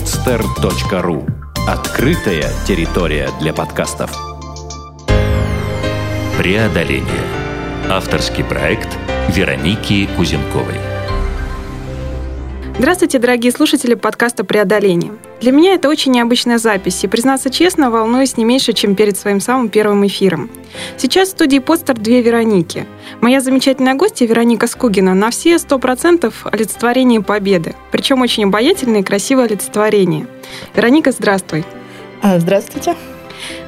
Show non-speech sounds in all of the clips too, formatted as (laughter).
podster.ru Открытая территория для подкастов. Преодоление. Авторский проект Вероники Кузенковой. Здравствуйте, дорогие слушатели подкаста «Преодоление». Для меня это очень необычная запись, и, признаться честно, волнуюсь не меньше, чем перед своим самым первым эфиром. Сейчас в студии «Подстер» две Вероники. Моя замечательная гостья Вероника Скугина на все сто процентов олицетворение победы, причем очень обаятельное и красивое олицетворение. Вероника, здравствуй. А, здравствуйте.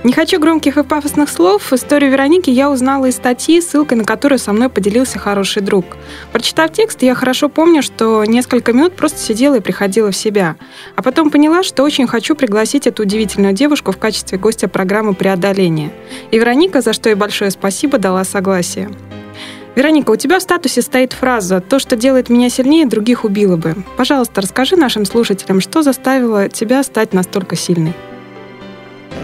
Не хочу громких и пафосных слов. Историю Вероники я узнала из статьи, ссылкой на которую со мной поделился хороший друг. Прочитав текст, я хорошо помню, что несколько минут просто сидела и приходила в себя. А потом поняла, что очень хочу пригласить эту удивительную девушку в качестве гостя программы «Преодоление». И Вероника, за что ей большое спасибо, дала согласие. Вероника, у тебя в статусе стоит фраза «То, что делает меня сильнее, других убило бы». Пожалуйста, расскажи нашим слушателям, что заставило тебя стать настолько сильной.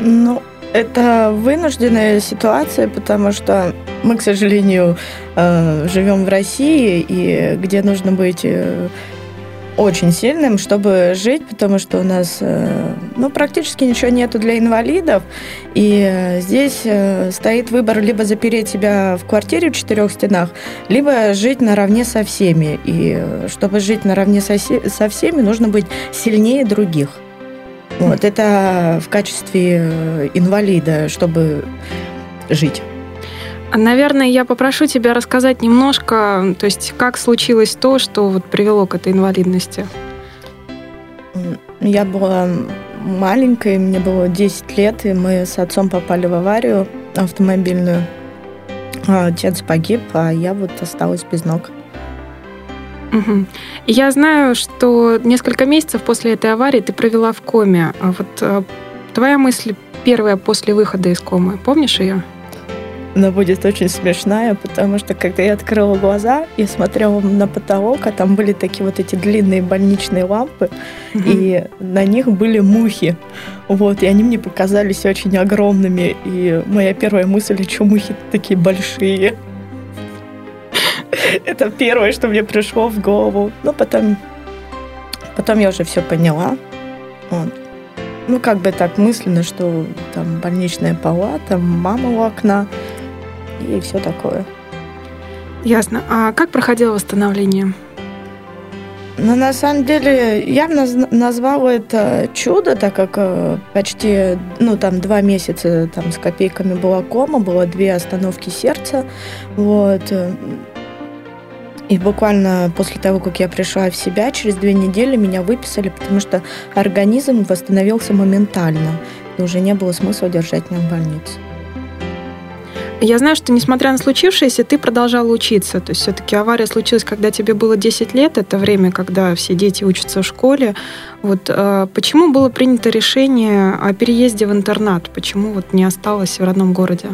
Ну, это вынужденная ситуация, потому что мы, к сожалению, э, живем в России, и где нужно быть э, очень сильным, чтобы жить, потому что у нас э, ну, практически ничего нету для инвалидов. И здесь стоит выбор либо запереть себя в квартире в четырех стенах, либо жить наравне со всеми. И чтобы жить наравне со, со всеми, нужно быть сильнее других. Вот, это в качестве э, инвалида, чтобы жить. Наверное, я попрошу тебя рассказать немножко, то есть как случилось то, что вот привело к этой инвалидности. Я была маленькой, мне было 10 лет, и мы с отцом попали в аварию автомобильную. Отец погиб, а я вот осталась без ног. Угу. Я знаю, что несколько месяцев после этой аварии ты провела в коме. А вот э, твоя мысль первая после выхода из комы, помнишь ее? Она будет очень смешная, потому что когда я открыла глаза, я смотрела на потолок, а там были такие вот эти длинные больничные лампы, угу. и на них были мухи. Вот, и они мне показались очень огромными. И моя первая мысль, что мухи такие большие. Это первое, что мне пришло в голову. Ну, потом, потом я уже все поняла. Вот. Ну, как бы так мысленно, что там больничная палата, мама у окна и все такое. Ясно. А как проходило восстановление? Ну, на самом деле, я назвала это чудо, так как э, почти, ну, там, два месяца там с копейками была кома, было две остановки сердца, вот. И буквально после того, как я пришла в себя, через две недели меня выписали, потому что организм восстановился моментально. И уже не было смысла держать меня в больнице. Я знаю, что несмотря на случившееся, ты продолжала учиться. То есть все-таки авария случилась, когда тебе было 10 лет. Это время, когда все дети учатся в школе. Вот э, почему было принято решение о переезде в интернат? Почему вот не осталось в родном городе?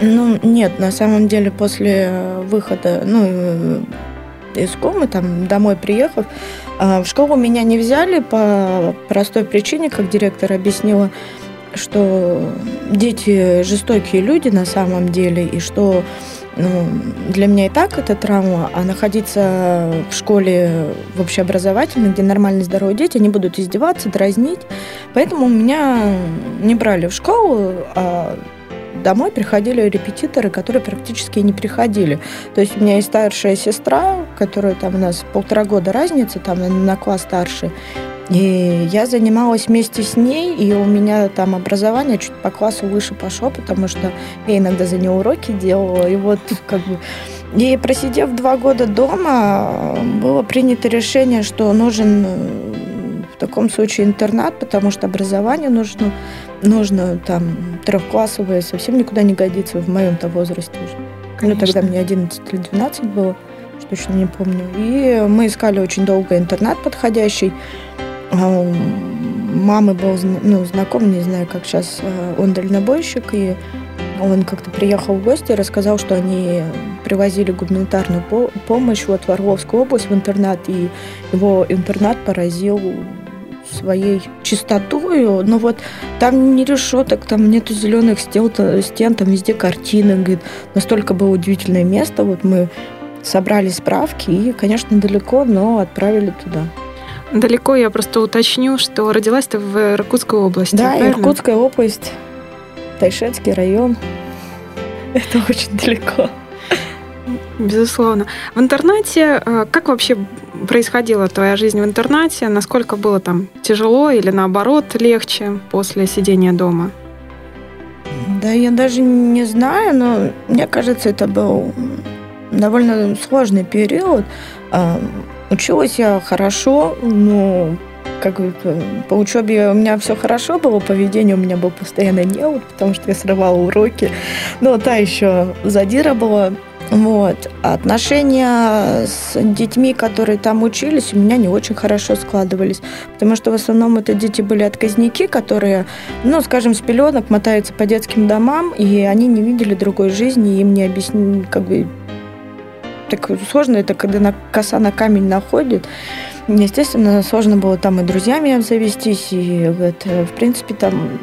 Ну, нет, на самом деле после выхода, ну, э, из комы, там, домой приехав, а, в школу меня не взяли по простой причине, как директор объяснила, что дети жестокие люди на самом деле, и что ну, для меня и так это травма, а находиться в школе в общеобразовательной, где нормальные здоровые дети, они будут издеваться, дразнить. Поэтому меня не брали в школу, а домой приходили репетиторы, которые практически не приходили. То есть у меня есть старшая сестра, которая там у нас полтора года разница, там на класс старше. И я занималась вместе с ней, и у меня там образование чуть по классу выше пошло, потому что я иногда за нее уроки делала. И вот как бы... И просидев два года дома, было принято решение, что нужен в таком случае интернат, потому что образование нужно, нужно там трехклассовое, совсем никуда не годится в моем-то возрасте уже. Конечно. Ну, тогда мне 11 или 12 было, что точно не помню. И мы искали очень долго интернат подходящий. А мамы был ну, знаком, не знаю, как сейчас, э, он дальнобойщик, и он как-то приехал в гости и рассказал, что они привозили гуманитарную помощь вот в Орловскую область в интернат, и его интернат поразил своей чистотою, но вот там не решеток, там нету зеленых стен, стен, там везде картины, говорит, настолько было удивительное место, вот мы собрали справки и, конечно, далеко, но отправили туда. Далеко я просто уточню, что родилась ты в Иркутской области. Да, правильно? Иркутская область, Тайшетский район. (laughs) Это очень далеко. Безусловно. В интернате, э, как вообще происходила твоя жизнь в интернате? Насколько было там тяжело или наоборот легче после сидения дома? Да, я даже не знаю, но мне кажется, это был довольно сложный период. А, училась я хорошо, но как бы, по учебе у меня все хорошо было, поведение у меня было постоянно неуд, потому что я срывала уроки. Но та еще задира была. Вот. Отношения с детьми, которые там учились, у меня не очень хорошо складывались. Потому что в основном это дети были отказники, которые, ну, скажем, с пеленок мотаются по детским домам, и они не видели другой жизни, им не объяснили, как бы, так сложно это, когда на, коса на камень находит. Естественно, сложно было там и друзьями обзавестись, и вот, в принципе, там,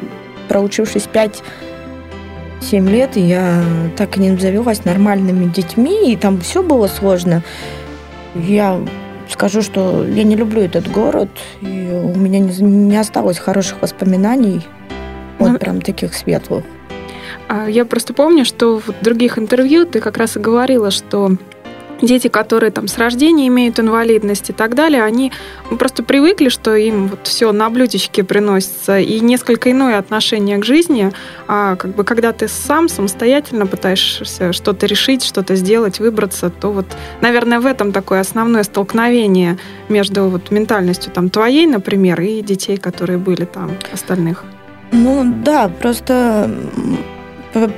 проучившись 5 7 лет, и я так и не обзавелась нормальными детьми, и там все было сложно. Я скажу, что я не люблю этот город, и у меня не, не осталось хороших воспоминаний, вот ну, прям таких светлых. А я просто помню, что в других интервью ты как раз и говорила, что дети, которые там с рождения имеют инвалидность и так далее, они просто привыкли, что им вот все на блюдечке приносится, и несколько иное отношение к жизни, а как бы когда ты сам самостоятельно пытаешься что-то решить, что-то сделать, выбраться, то вот, наверное, в этом такое основное столкновение между вот ментальностью там твоей, например, и детей, которые были там остальных. Ну да, просто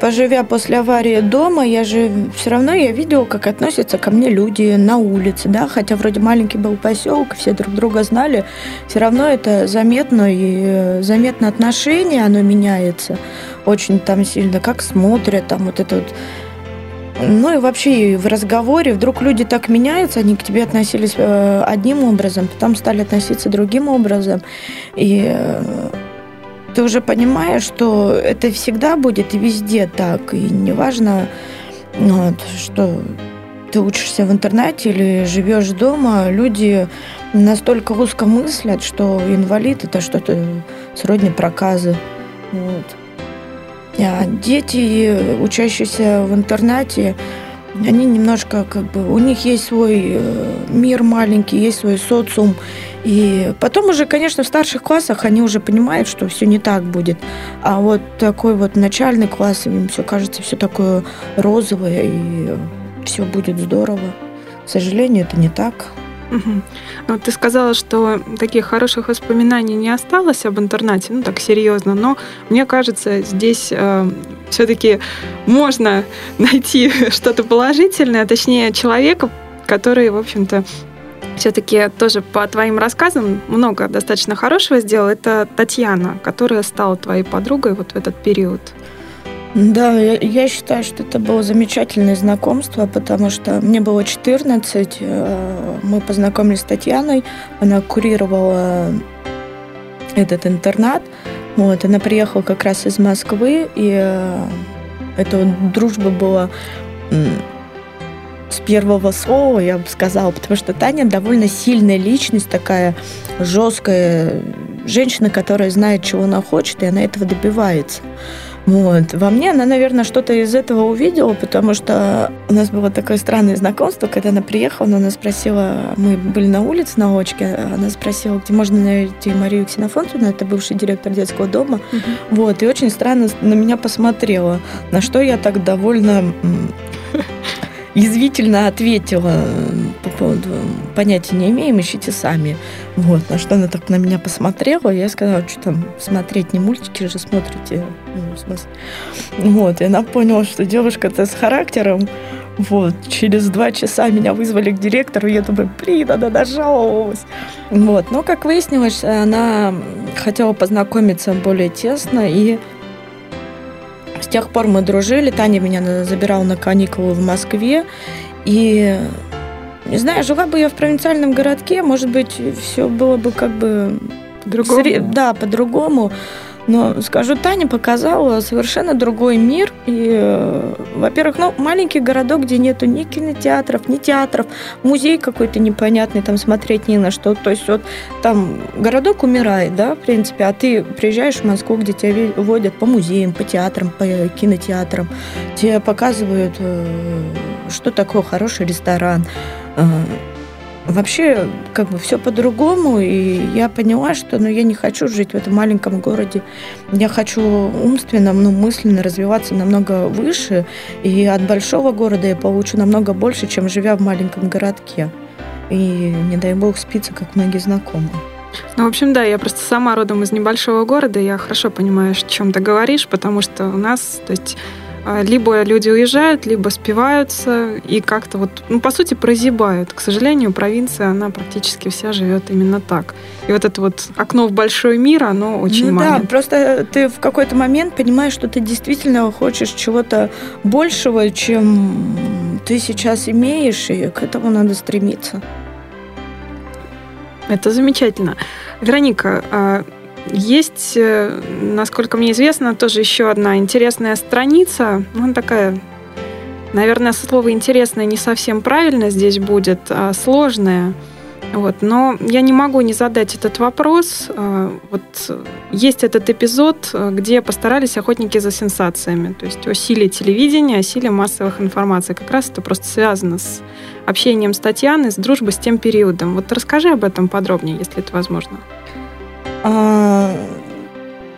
поживя после аварии дома, я же все равно я видела, как относятся ко мне люди на улице, да, хотя вроде маленький был поселок, все друг друга знали, все равно это заметно и э, заметно отношение, оно меняется очень там сильно, как смотрят, там вот это вот ну и вообще в разговоре вдруг люди так меняются, они к тебе относились э, одним образом, потом стали относиться другим образом. И э, ты уже понимаешь, что это всегда будет и везде так. И неважно, вот, что ты учишься в интернете или живешь дома, люди настолько узко мыслят, что инвалид это что-то сродни проказы. Вот. А дети, учащиеся в интернате, они немножко как бы у них есть свой э, мир маленький, есть свой социум, и потом уже, конечно, в старших классах они уже понимают, что все не так будет. А вот такой вот начальный класс, им все кажется все такое розовое, и все будет здорово. К сожалению, это не так. Угу. Ну, ты сказала, что таких хороших воспоминаний не осталось об интернате, ну так серьезно, но мне кажется, здесь э, все-таки можно найти (laughs) что-то положительное, точнее человека, который, в общем-то, все-таки тоже по твоим рассказам много достаточно хорошего сделал. Это Татьяна, которая стала твоей подругой вот в этот период. Да, я, я считаю, что это было замечательное знакомство, потому что мне было 14, э, мы познакомились с Татьяной, она курировала этот интернат, вот, она приехала как раз из Москвы, и э, эта дружба была с первого слова, я бы сказала, потому что Таня довольно сильная личность, такая жесткая женщина, которая знает, чего она хочет, и она этого добивается. Вот. Во мне она, наверное, что-то из этого увидела, потому что у нас было такое странное знакомство, когда она приехала, она спросила, мы были на улице на очке, она спросила, где можно найти Марию Ксенофонтовну, это бывший директор детского дома, угу. вот, и очень странно на меня посмотрела, на что я так довольно язвительно ответила по поводу понятия не имеем, ищите сами. Вот, на что она так на меня посмотрела, я сказала, что там смотреть, не мультики же смотрите. Ну, в смысле. Вот, и она поняла, что девушка-то с характером. Вот, через два часа меня вызвали к директору, я думаю, блин, она нажаловалась. Вот, но, как выяснилось, она хотела познакомиться более тесно и с тех пор мы дружили. Таня меня забирала на каникулы в Москве. И, не знаю, жила бы я в провинциальном городке, может быть, все было бы как бы... По-другому? Да, по-другому. Но, скажу, Таня показала совершенно другой мир. И, э, во-первых, ну, маленький городок, где нету ни кинотеатров, ни театров, музей какой-то непонятный, там смотреть не на что. То есть вот там городок умирает, да, в принципе, а ты приезжаешь в Москву, где тебя водят по музеям, по театрам, по кинотеатрам, тебе показывают, э, что такое хороший ресторан, э, Вообще, как бы все по-другому, и я поняла, что ну, я не хочу жить в этом маленьком городе. Я хочу умственно, ну, мысленно развиваться намного выше, и от большого города я получу намного больше, чем живя в маленьком городке. И не дай бог спиться, как многие знакомые. Ну, в общем, да, я просто сама родом из небольшого города, я хорошо понимаю, о чем ты говоришь, потому что у нас, то есть либо люди уезжают, либо спиваются и как-то вот, ну, по сути, прозябают. К сожалению, провинция, она практически вся живет именно так. И вот это вот окно в большой мир, оно очень ну, маленькое. Да, просто ты в какой-то момент понимаешь, что ты действительно хочешь чего-то большего, чем ты сейчас имеешь, и к этому надо стремиться. Это замечательно. Вероника, а, есть, э, насколько мне известно, тоже еще одна интересная страница. Ну, она такая, наверное, слово «интересное» не совсем правильно здесь будет, а сложное. Вот. Но я не могу не задать этот вопрос. А, вот есть этот эпизод, где постарались охотники за сенсациями, то есть о силе телевидения, о силе массовых информаций. Как раз это просто связано с общением с Татьяной, с дружбой с тем периодом. Вот расскажи об этом подробнее, если это возможно. А,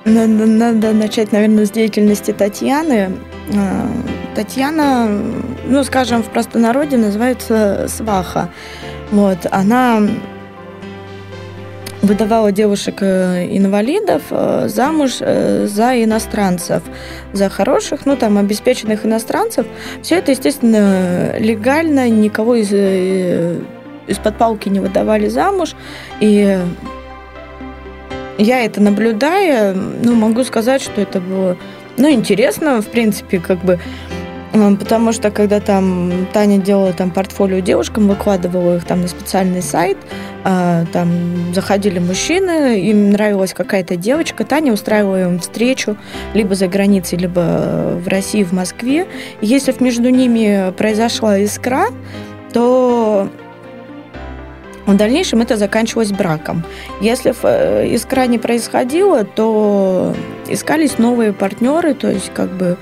надо, надо начать, наверное, с деятельности Татьяны. А, Татьяна, ну, скажем, в простонародье называется сваха. Вот, она выдавала девушек-инвалидов э, э, замуж э, за иностранцев, за хороших, ну, там, обеспеченных иностранцев. Все это, естественно, легально, никого из, из-под палки не выдавали замуж. И я это наблюдая, ну, могу сказать, что это было, ну, интересно, в принципе, как бы, потому что когда там Таня делала там портфолио девушкам, выкладывала их там на специальный сайт, а, там заходили мужчины, им нравилась какая-то девочка, Таня устраивала им встречу либо за границей, либо в России, в Москве. И если между ними произошла искра, то в дальнейшем это заканчивалось браком. Если э, искра не происходила, то искались новые партнеры, то есть как бы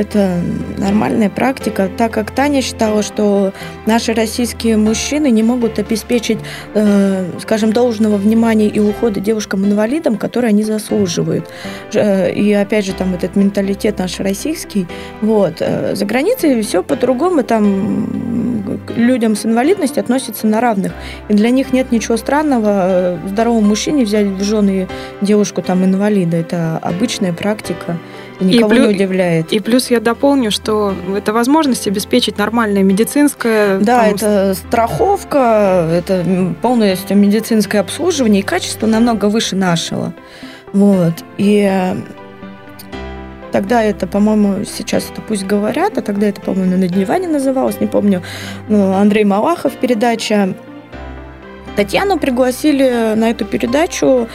это нормальная практика, так как Таня считала, что наши российские мужчины не могут обеспечить, э, скажем, должного внимания и ухода девушкам-инвалидам, которые они заслуживают. Э, и опять же, там этот менталитет наш российский. Вот. Э, за границей все по-другому, там людям с инвалидностью относятся на равных. И для них нет ничего странного здоровому мужчине взять в жены девушку там инвалида. Это обычная практика никого и плюс, не удивляет. И плюс я дополню, что это возможность обеспечить нормальное медицинское... Да, там... это страховка, это полностью медицинское обслуживание, и качество намного выше нашего. Вот. И э, Тогда это, по-моему, сейчас это пусть говорят, а тогда это, по-моему, на дневане называлось, не помню. Ну, Андрей Малахов передача. Татьяну пригласили на эту передачу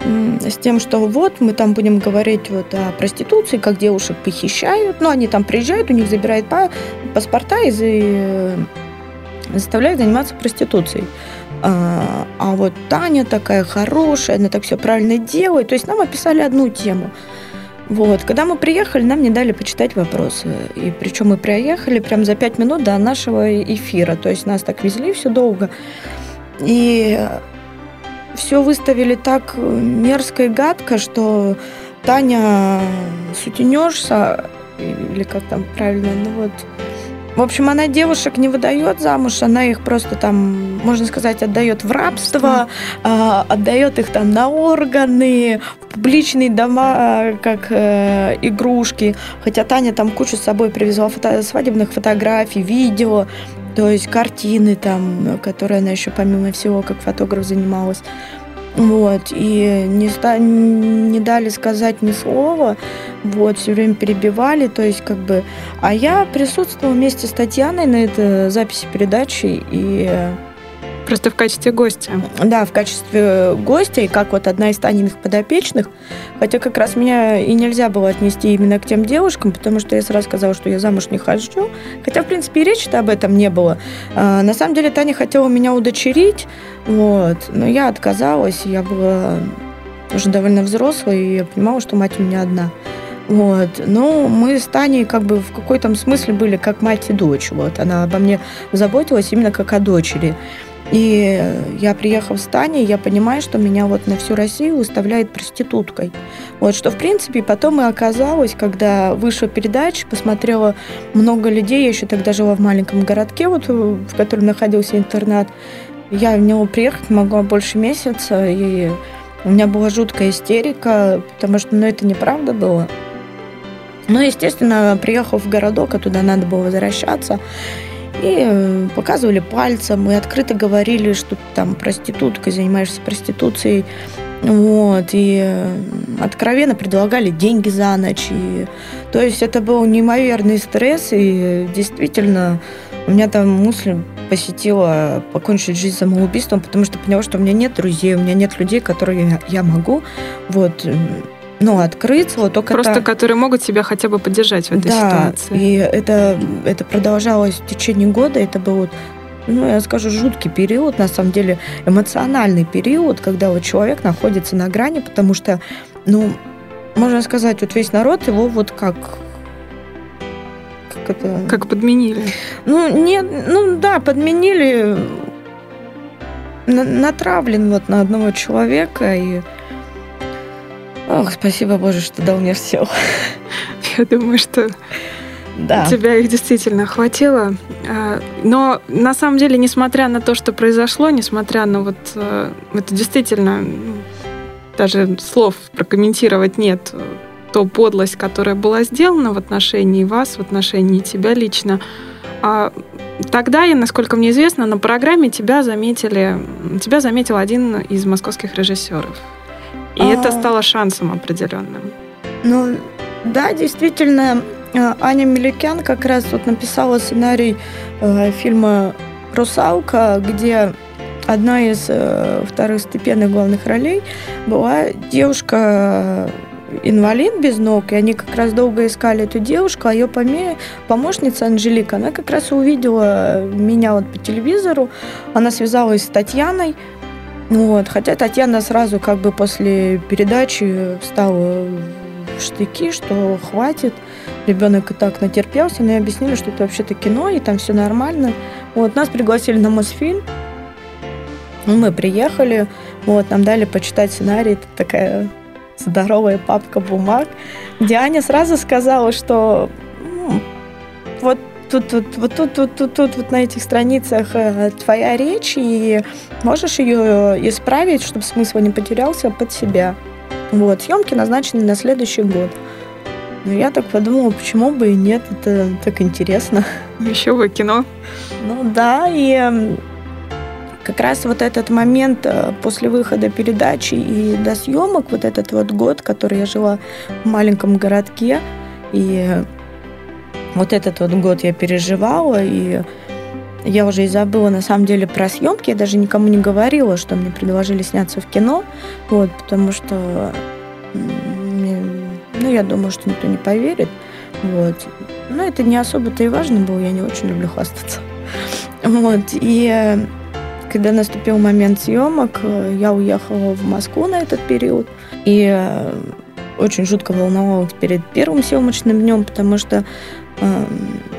с тем, что вот мы там будем говорить вот о проституции, как девушек похищают, ну, они там приезжают, у них забирают паспорта и заставляют заниматься проституцией. А, а вот Таня такая хорошая, она так все правильно делает. То есть нам описали одну тему. Вот. Когда мы приехали, нам не дали почитать вопросы. И причем мы приехали прям за пять минут до нашего эфира. То есть нас так везли все долго. И все выставили так мерзко и гадко, что Таня сутенерша, или как там правильно, ну вот. В общем, она девушек не выдает замуж, она их просто там, можно сказать, отдает в рабство, э, отдает их там на органы, в публичные дома, как э, игрушки. Хотя Таня там кучу с собой привезла фото свадебных фотографий, видео, то есть картины там, которые она еще помимо всего как фотограф занималась. Вот, и не, ста- не дали сказать ни слова, вот, все время перебивали, то есть как бы... А я присутствовала вместе с Татьяной на этой записи передачи, и Просто в качестве гостя. Да, в качестве гостя и как вот одна из Таниных подопечных. Хотя как раз меня и нельзя было отнести именно к тем девушкам, потому что я сразу сказала, что я замуж не хочу. Хотя, в принципе, и речи-то об этом не было. А, на самом деле Таня хотела меня удочерить, вот, но я отказалась. Я была уже довольно взрослой, и я понимала, что мать у меня одна. Вот. Но мы с Таней как бы в какой-то смысле были как мать и дочь. Вот. Она обо мне заботилась именно как о дочери. И я, приехав с Таней, я понимаю, что меня вот на всю Россию выставляет проституткой. Вот, что, в принципе, потом и оказалось, когда вышла передача, посмотрела много людей, я еще тогда жила в маленьком городке, вот, в котором находился интернат, я в него приехать могла больше месяца, и у меня была жуткая истерика, потому что, ну, это неправда было. Ну, естественно, приехав в городок, а туда надо было возвращаться, и э, показывали пальцем, и открыто говорили, что там проституткой, занимаешься проституцией. Вот, и э, откровенно предлагали деньги за ночь. И, то есть это был неимоверный стресс, и действительно у меня там мысль посетила покончить жизнь самоубийством, потому что поняла, что у меня нет друзей, у меня нет людей, которые я могу вот ну, открыться. Вот только Просто так. которые могут себя хотя бы поддержать в этой да, ситуации. и это, это продолжалось в течение года. Это был, вот, ну, я скажу, жуткий период, на самом деле, эмоциональный период, когда вот человек находится на грани, потому что, ну, можно сказать, вот весь народ его вот как как это... Как подменили. Ну, нет, ну да, подменили, на- натравлен вот на одного человека и Ох, спасибо Боже, что дал мне сил. (laughs) Я думаю, что Да. тебя их действительно хватило. А, Но на самом деле, несмотря на то, что произошло, несмотря на вот э, это действительно даже слов прокомментировать нет, то подлость, которая была сделана в отношении вас, в отношении тебя лично. А Тогда, насколько мне известно, на программе тебя заметили, тебя заметил один из московских режиссеров. И А. это стало шансом определенным. Ну, да, действительно, э, Аня Меликян как раз вот написала сценарий э, фильма «Русалка», где одна из э, второстепенных главных ролей была девушка инвалид без ног, и они как раз долго искали эту девушку, а ее поме- помощница Анжелика, она как раз увидела меня вот по телевизору, она связалась с Татьяной, вот, хотя Татьяна сразу как бы после передачи встала в штыки, что хватит, ребенок и так натерпелся, но и объяснили, что это вообще-то кино, и там все нормально. Вот, нас пригласили на Мосфильм, ну, мы приехали, вот, нам дали почитать сценарий, это такая здоровая папка бумаг, где сразу сказала, что «М, вот тут, тут, вот тут, тут, тут, тут, вот на этих страницах э, твоя речь, и можешь ее исправить, чтобы смысл не потерялся под себя. Вот, съемки назначены на следующий год. Но я так подумала, почему бы и нет, это так интересно. Еще бы кино. Ну да, и как раз вот этот момент э, после выхода передачи и до съемок, вот этот вот год, который я жила в маленьком городке, и вот этот вот год я переживала, и я уже и забыла на самом деле про съемки, я даже никому не говорила, что мне предложили сняться в кино, вот, потому что, ну, я думаю, что никто не поверит, вот. Но это не особо-то и важно было, я не очень люблю хвастаться. Вот, и э, когда наступил момент съемок, э, я уехала в Москву на этот период, и э, очень жутко волновалась перед первым съемочным днем, потому что э,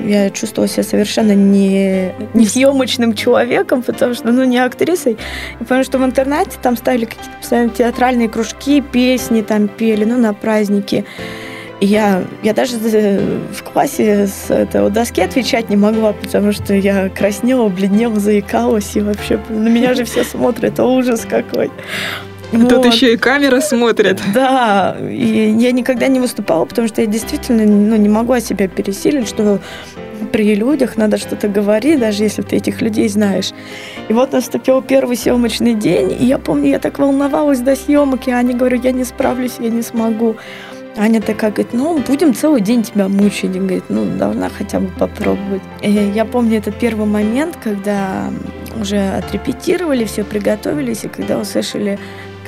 я чувствовала себя совершенно не, не съемочным человеком, потому что, ну, не актрисой. И потому что в интернете там ставили какие-то постоянно театральные кружки, песни там пели, ну, на праздники. И я, я даже э, в классе с этого доски отвечать не могла, потому что я краснела, бледнела, заикалась, и вообще на меня же все смотрят, а ужас какой. Тут Вот. еще и камера смотрит. Да, и я никогда не выступала, потому что я действительно ну, не могла себя пересилить, что при людях надо что-то говорить, даже если ты этих людей знаешь. И вот наступил первый съемочный день, и я помню, я так волновалась до съемок, и Аня говорю, я не справлюсь, я не смогу. Аня такая говорит, ну, будем целый день тебя мучить. И говорит, ну, должна хотя бы попробовать. И я помню этот первый момент, когда уже отрепетировали, все приготовились, и когда услышали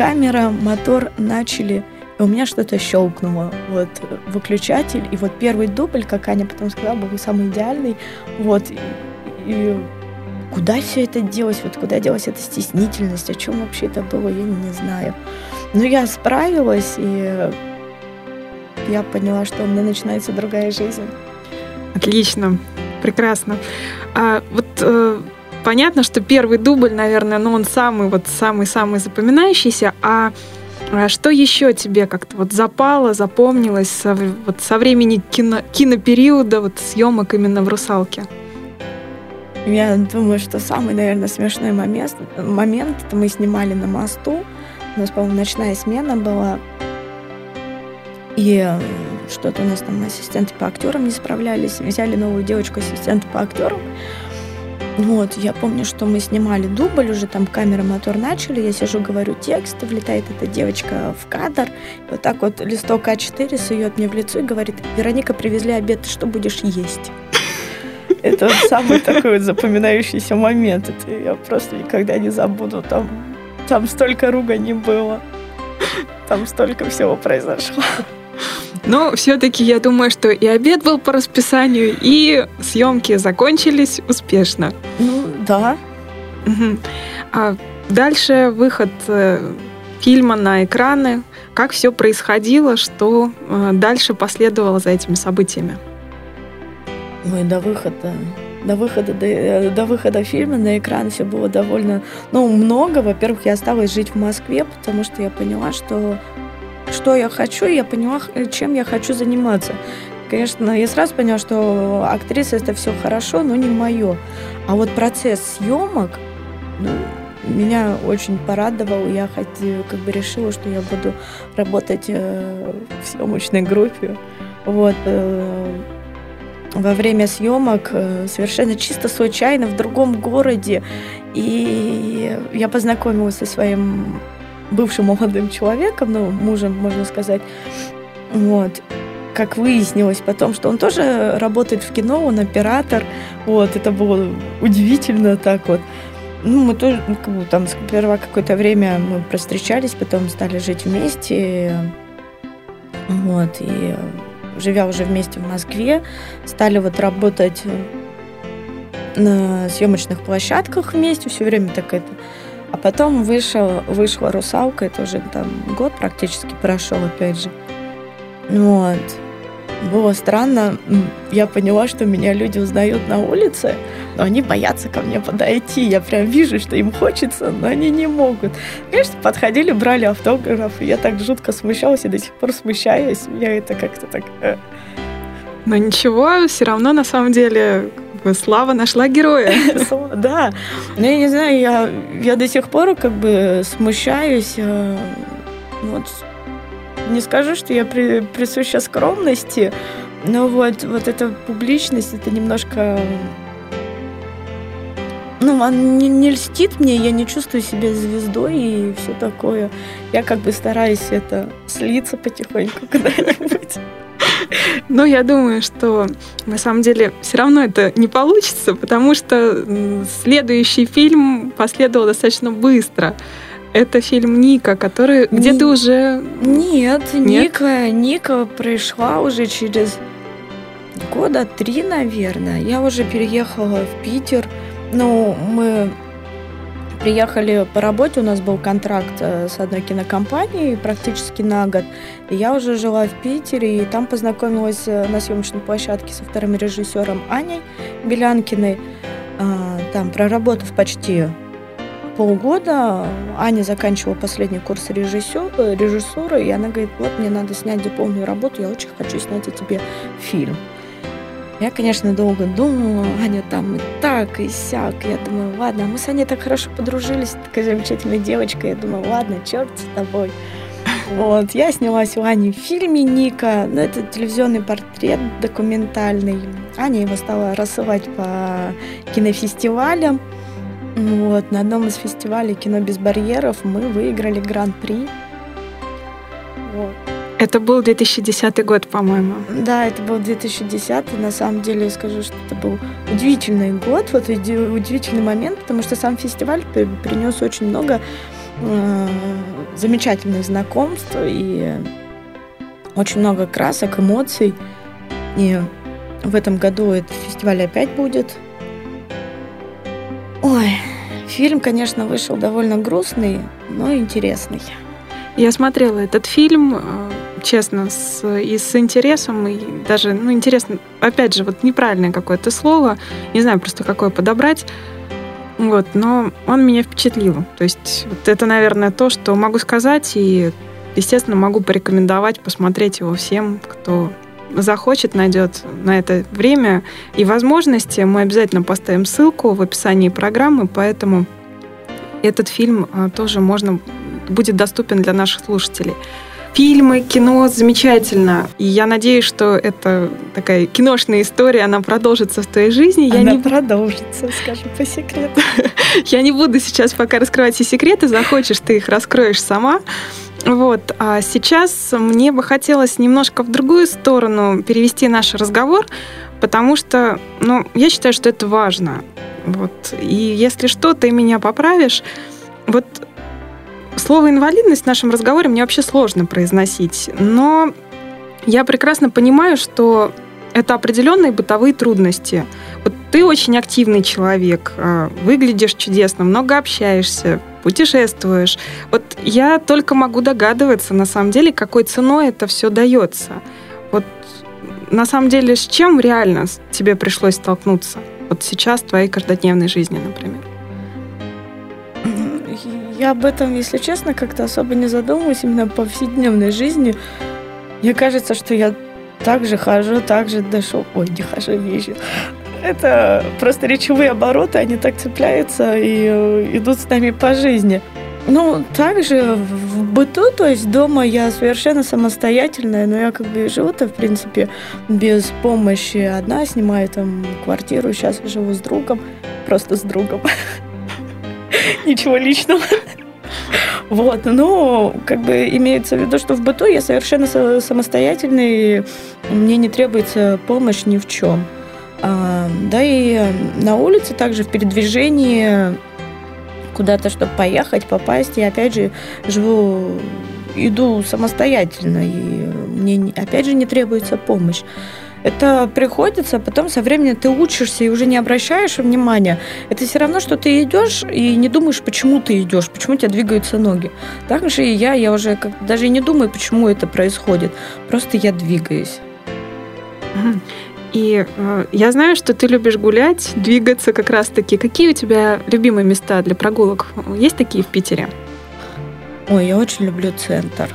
камера, мотор, начали, и у меня что-то щелкнуло. Вот выключатель, и вот первый дубль, как Аня потом сказала, был самый идеальный. Вот, и, и куда все это делось, вот куда делась эта стеснительность, о чем вообще это было, я не знаю. Но я справилась, и я поняла, что у меня начинается другая жизнь. Отлично, прекрасно. А, вот э, понятно, что первый дубль, наверное, ну он самый вот самый-самый запоминающийся, а а что еще тебе как-то вот запало, запомнилось со, вот со времени кино, кинопериода, вот съемок именно в «Русалке»? Я думаю, что самый, наверное, смешной момент, момент это мы снимали на мосту. У нас, по-моему, ночная смена была. И э, что-то у нас там ассистенты по актерам не справлялись. Взяли новую девочку ассистента по актерам. Вот, я помню, что мы снимали дубль, уже там камера, мотор начали, я сижу, говорю текст, влетает эта девочка в кадр, вот так вот листок А4 сует мне в лицо и говорит, Вероника, привезли обед, что будешь есть? Это самый такой запоминающийся момент. Это я просто никогда не забуду. Там, там столько ругани было. Там столько всего произошло. Но все-таки я думаю, что и обед был по расписанию, и съемки закончились успешно. Ну, да. Угу. А дальше выход э, фильма на экраны. Как все происходило, что э, дальше последовало за этими событиями? Ой, до выхода до выхода, до, э, до выхода фильма на экран все было довольно, ну, много. Во-первых, я осталась жить в Москве, потому что я поняла, что что я хочу, я поняла, чем я хочу заниматься. Конечно, я сразу поняла, что актриса это все хорошо, но не мое. А вот процесс съемок ну, меня очень порадовал. Я хоть, как бы решила, что я буду работать э, в съемочной группе. Вот. Э, во время съемок э, совершенно чисто случайно в другом городе. И я познакомилась со своим бывшим молодым человеком, ну, мужем, можно сказать. Вот. Как выяснилось потом, что он тоже работает в кино, он оператор. Вот, это было удивительно так вот. Ну, мы тоже, ну, как бы, там, сперва какое-то время мы простречались, потом стали жить вместе. Вот, и живя уже вместе в Москве, стали вот работать на съемочных площадках вместе, все время так это а потом вышел, вышла «Русалка», это уже там год практически прошел, опять же. Вот. Было странно, я поняла, что меня люди узнают на улице, но они боятся ко мне подойти. Я прям вижу, что им хочется, но они не могут. Конечно, подходили, брали автограф, и я так жутко смущалась и до сих пор смущаюсь. Я это как-то так... Э. Но ничего, все равно на самом деле Слава нашла героя. (laughs) Да. Но я не знаю, я, я до сих пор как бы смущаюсь. Э, вот. Не скажу, что я при, присуща скромности, но вот, вот эта публичность, это немножко ну, он не, не льстит мне, я не чувствую себя звездой и все такое. Я как бы стараюсь это слиться потихоньку (laughs) куда-нибудь. Но я думаю, что на самом деле все равно это не получится, потому что следующий фильм последовал достаточно быстро. Это фильм Ника, который не, где ты уже... Нет, Нет, Ника, Ника пришла уже через года три, наверное. Я уже переехала в Питер. Ну, мы приехали по работе, у нас был контракт э, с одной кинокомпанией практически на год. И я уже жила в Питере, и там познакомилась э, на съемочной площадке со вторым режиссером Аней Белянкиной. А, там, проработав почти полгода, Аня заканчивала последний курс режиссера, режиссуры, и она говорит, вот мне надо снять дипломную работу, я очень хочу снять о тебе фильм. Я, конечно, долго думала, Аня там и так, и сяк. Я думаю, ладно, мы с Аней так хорошо подружились, такая замечательная девочка. Я думаю, ладно, черт с тобой. (laughs) Вот, я снялась у Ани в фильме Ника. Ну, это телевизионный портрет документальный. Аня его стала рассылать по кинофестивалям. Вот, на одном из фестивалей «Кино без барьеров» мы выиграли гран-при. Это был 2010 год, по-моему. Да, это был 2010. На самом деле, я скажу, что это был удивительный год, вот удивительный момент, потому что сам фестиваль принес очень много э, замечательных знакомств и очень много красок, эмоций. И в этом году этот фестиваль опять будет. Ой, фильм, конечно, вышел довольно грустный, но интересный. Я смотрела этот фильм, э, честно, с, и с интересом, и даже, ну, интересно, опять же, вот неправильное какое-то слово, не знаю просто какое подобрать, вот, но он меня впечатлил. То есть вот это, наверное, то, что могу сказать, и, естественно, могу порекомендовать посмотреть его всем, кто захочет, найдет на это время и возможности. Мы обязательно поставим ссылку в описании программы, поэтому этот фильм а, тоже можно будет доступен для наших слушателей. Фильмы, кино замечательно. И я надеюсь, что это такая киношная история, она продолжится в твоей жизни. Она я не... продолжится, скажем по секрету. (laughs) я не буду сейчас пока раскрывать все секреты. Захочешь, ты их раскроешь сама. Вот. А сейчас мне бы хотелось немножко в другую сторону перевести наш разговор, потому что, ну, я считаю, что это важно. Вот. И если что, ты меня поправишь. Вот Слово «инвалидность» в нашем разговоре мне вообще сложно произносить, но я прекрасно понимаю, что это определенные бытовые трудности. Вот ты очень активный человек, а, выглядишь чудесно, много общаешься, путешествуешь. Вот я только могу догадываться, на самом деле, какой ценой это все дается. Вот на самом деле, с чем реально тебе пришлось столкнуться? Вот сейчас в твоей каждодневной жизни, например. Я об этом, если честно, как-то особо не задумываюсь именно в повседневной жизни. Мне кажется, что я так же хожу, так же дышу. Ой, не хожу, езжу. Это просто речевые обороты, они так цепляются и э, идут с нами по жизни. Ну, также в быту, то есть дома я совершенно самостоятельная, но я как бы живу-то, в принципе, без помощи. Одна снимаю там квартиру, сейчас живу с другом, просто с другом. (laughs) (laughs) Ничего личного. Вот, ну, как бы имеется в виду, что в быту я совершенно самостоятельный, мне не требуется помощь ни в чем. А, да и на улице также в передвижении куда-то, чтобы поехать, попасть, я опять же живу, иду самостоятельно, и мне опять же не требуется помощь это приходится, потом со временем ты учишься и уже не обращаешь внимания. Это все равно, что ты идешь и не думаешь, почему ты идешь, почему у тебя двигаются ноги. Так же и я, я уже как, даже не думаю, почему это происходит. Просто я двигаюсь. И э, я знаю, что ты любишь гулять, двигаться как раз-таки. Какие у тебя любимые места для прогулок? Есть такие в Питере? Ой, я очень люблю центр.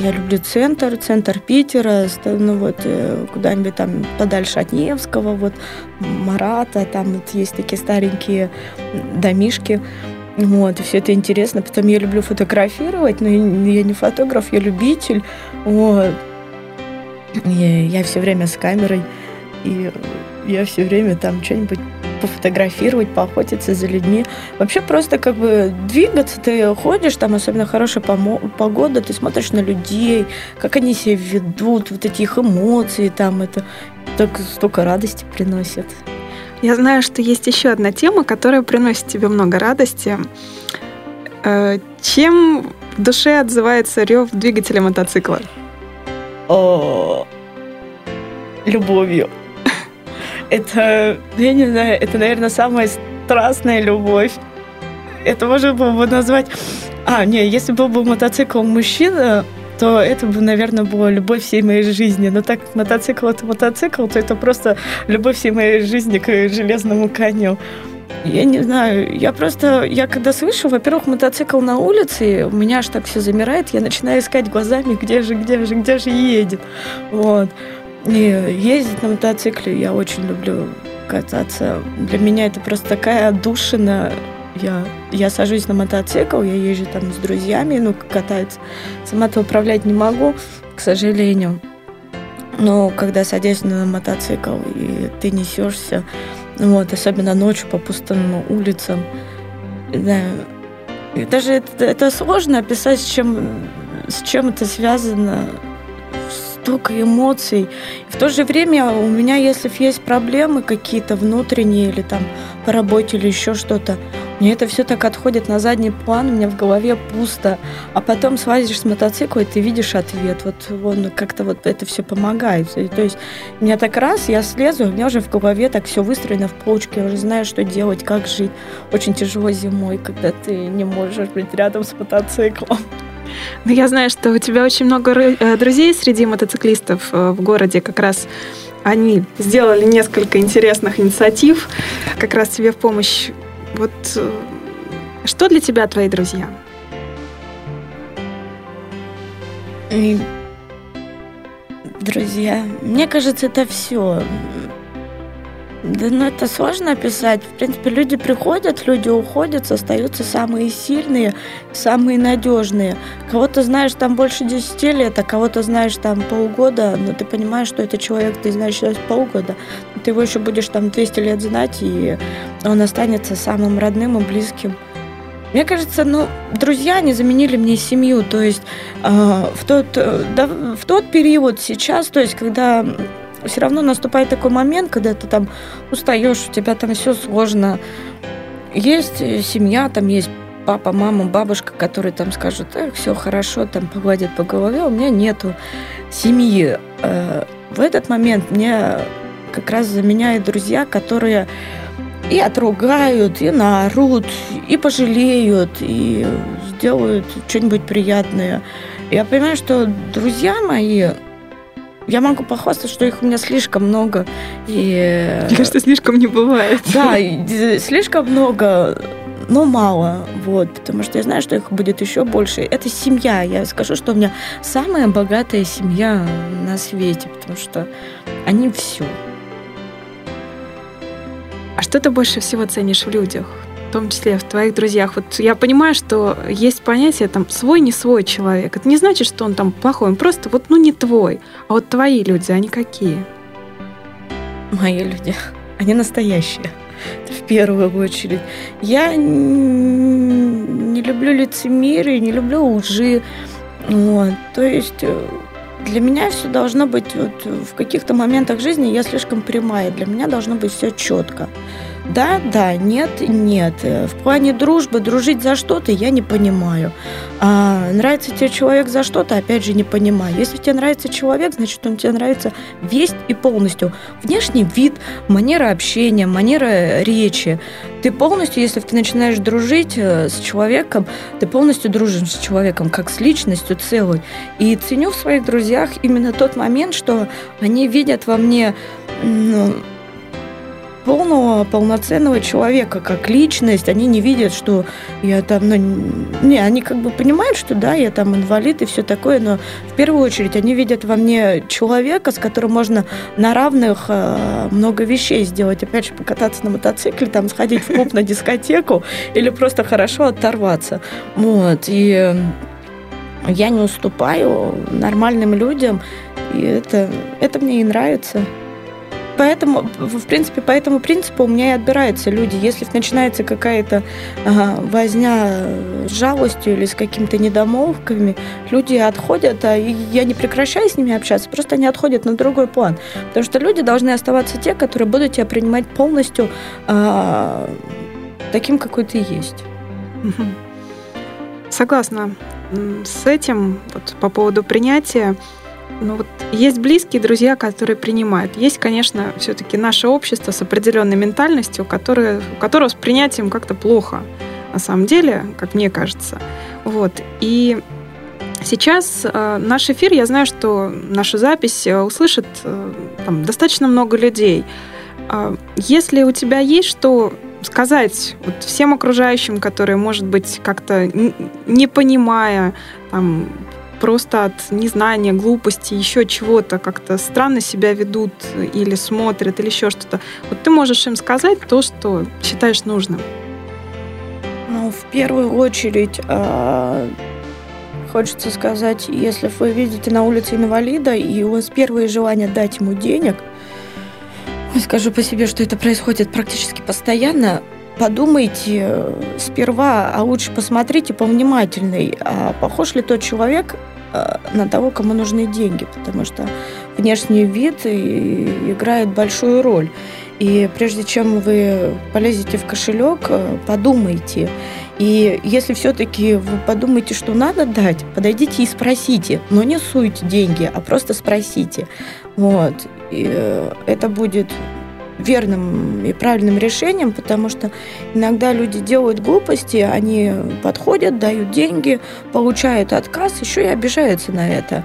Я люблю центр, центр Питера, ну вот э, куда-нибудь там подальше от Невского, вот Марата, там вот есть такие старенькие домишки. Вот, и все это интересно. Потом я люблю фотографировать, но я не фотограф, я любитель. Вот. И я все время с камерой, и я все время там что-нибудь пофотографировать, поохотиться за людьми. Вообще просто как бы двигаться, ты ходишь, там особенно хорошая погода, ты смотришь на людей, как они себя ведут, вот эти их эмоции, там это так столько радости приносит. Я знаю, что есть еще одна тема, которая приносит тебе много радости. Э, чем в душе отзывается рев двигателя мотоцикла? О, любовью это, я не знаю, это, наверное, самая страстная любовь. Это можно было бы назвать... А, не, если был бы мотоцикл мужчина, то это бы, наверное, была любовь всей моей жизни. Но так как мотоцикл это мотоцикл, то это просто любовь всей моей жизни к железному коню. Я не знаю, я просто, я когда слышу, во-первых, мотоцикл на улице, у меня аж так все замирает, я начинаю искать глазами, где же, где же, где же едет. Вот. И ездить на мотоцикле я очень люблю кататься. Для меня это просто такая отдушина. Я, я сажусь на мотоцикл, я езжу там с друзьями, ну, кататься. Сама-то управлять не могу, к сожалению. Но когда садишься на мотоцикл и ты несешься, вот, особенно ночью по пустым улицам, да, даже это, это сложно описать, с чем, с чем это связано столько эмоций. В то же время у меня, если есть проблемы какие-то внутренние или там по работе или еще что-то, мне это все так отходит на задний план, у меня в голове пусто. А потом свозишь с мотоцикла, и ты видишь ответ. Вот вон как-то вот это все помогает. То есть меня так раз, я слезу, у меня уже в голове так все выстроено в полочке, я уже знаю, что делать, как жить. Очень тяжело зимой, когда ты не можешь быть рядом с мотоциклом. Ну, я знаю, что у тебя очень много э, друзей среди мотоциклистов э, в городе. Как раз они сделали несколько интересных инициатив как раз тебе в помощь. Вот э, что для тебя твои друзья? Друзья, мне кажется, это все. Да, ну это сложно описать. В принципе, люди приходят, люди уходят, остаются самые сильные, самые надежные. Кого-то знаешь там больше 10 лет, а кого-то знаешь там полгода, но ты понимаешь, что это человек, ты знаешь сейчас полгода. Ты его еще будешь там 200 лет знать, и он останется самым родным и близким. Мне кажется, ну, друзья не заменили мне семью. То есть э, в, тот, э, да, в тот период сейчас, то есть когда все равно наступает такой момент, когда ты там устаешь, у тебя там все сложно. Есть семья, там есть папа, мама, бабушка, которые там скажут, эх, все хорошо, там погладят по голове, у меня нету семьи. Э, в этот момент мне как раз заменяют друзья, которые и отругают, и наорут, и пожалеют, и сделают что-нибудь приятное. Я понимаю, что друзья мои, я могу похвастаться, что их у меня слишком много. И... Мне кажется, слишком не бывает. (laughs) Да, слишком много, но мало. Вот, потому что я знаю, что их будет еще больше. Это семья. Я скажу, что у меня самая богатая семья на свете, потому что они все. А что ты больше всего ценишь в людях? Том числе в твоих друзьях. Вот я понимаю, что есть понятие там свой, не свой человек. Это не значит, что он там плохой, он просто вот ну не твой. А вот твои люди, они какие? Мои люди, они настоящие. В первую очередь. Я не люблю лицемерие, не люблю лжи. Вот. То есть э, для меня все должно быть вот, в каких-то моментах жизни я слишком прямая. Для меня должно быть все четко. Да, да, нет, нет. В плане дружбы, дружить за что-то я не понимаю. А, нравится тебе человек за что-то, опять же, не понимаю. Если тебе нравится человек, значит, он тебе нравится весь и полностью. Внешний вид, манера общения, манера речи. Ты полностью, если ты начинаешь дружить э, с человеком, ты полностью дружишь с человеком, как с личностью целой. И ценю в своих друзьях именно тот момент, что они видят во мне ну, полного, полноценного человека, как личность. Они не видят, что я там... Ну, не, они как бы понимают, что да, я там инвалид и все такое, но в первую очередь они видят во мне человека, с которым можно на равных э, много вещей сделать. Опять же, покататься на мотоцикле, там сходить в клуб на дискотеку или просто хорошо оторваться. Вот. И я не уступаю нормальным людям, и это, это мне и нравится. Поэтому, в принципе, по этому принципу у меня и отбираются люди. Если начинается какая-то ага, возня с жалостью или с какими-то недомолвками, люди отходят, а я не прекращаю с ними общаться, просто они отходят на другой план. Потому что люди должны оставаться те, которые будут тебя принимать полностью а, таким, какой ты есть. Согласна с этим вот, по поводу принятия. Ну вот есть близкие друзья, которые принимают. Есть, конечно, все-таки наше общество с определенной ментальностью, которое, у которого с принятием как-то плохо, на самом деле, как мне кажется. Вот. И сейчас э, наш эфир, я знаю, что нашу запись э, услышит э, там, достаточно много людей. Э, если у тебя есть что сказать вот всем окружающим, которые, может быть, как-то не понимая, там, просто от незнания, глупости, еще чего-то как-то странно себя ведут или смотрят, или еще что-то. Вот ты можешь им сказать то, что считаешь нужным. Ну, в первую очередь, э, хочется сказать, если вы видите на улице инвалида, и у вас первое желание дать ему денег, скажу по себе, что это происходит практически постоянно, подумайте э, сперва, а лучше посмотрите повнимательней, а похож ли тот человек на того, кому нужны деньги, потому что внешний вид играет большую роль. И прежде чем вы полезете в кошелек, э, подумайте. И если все-таки вы подумаете, что надо дать, подойдите и спросите. Но не суйте деньги, а просто спросите. Вот. И э, это будет верным и правильным решением, потому что иногда люди делают глупости, они подходят, дают деньги, получают отказ, еще и обижаются на это.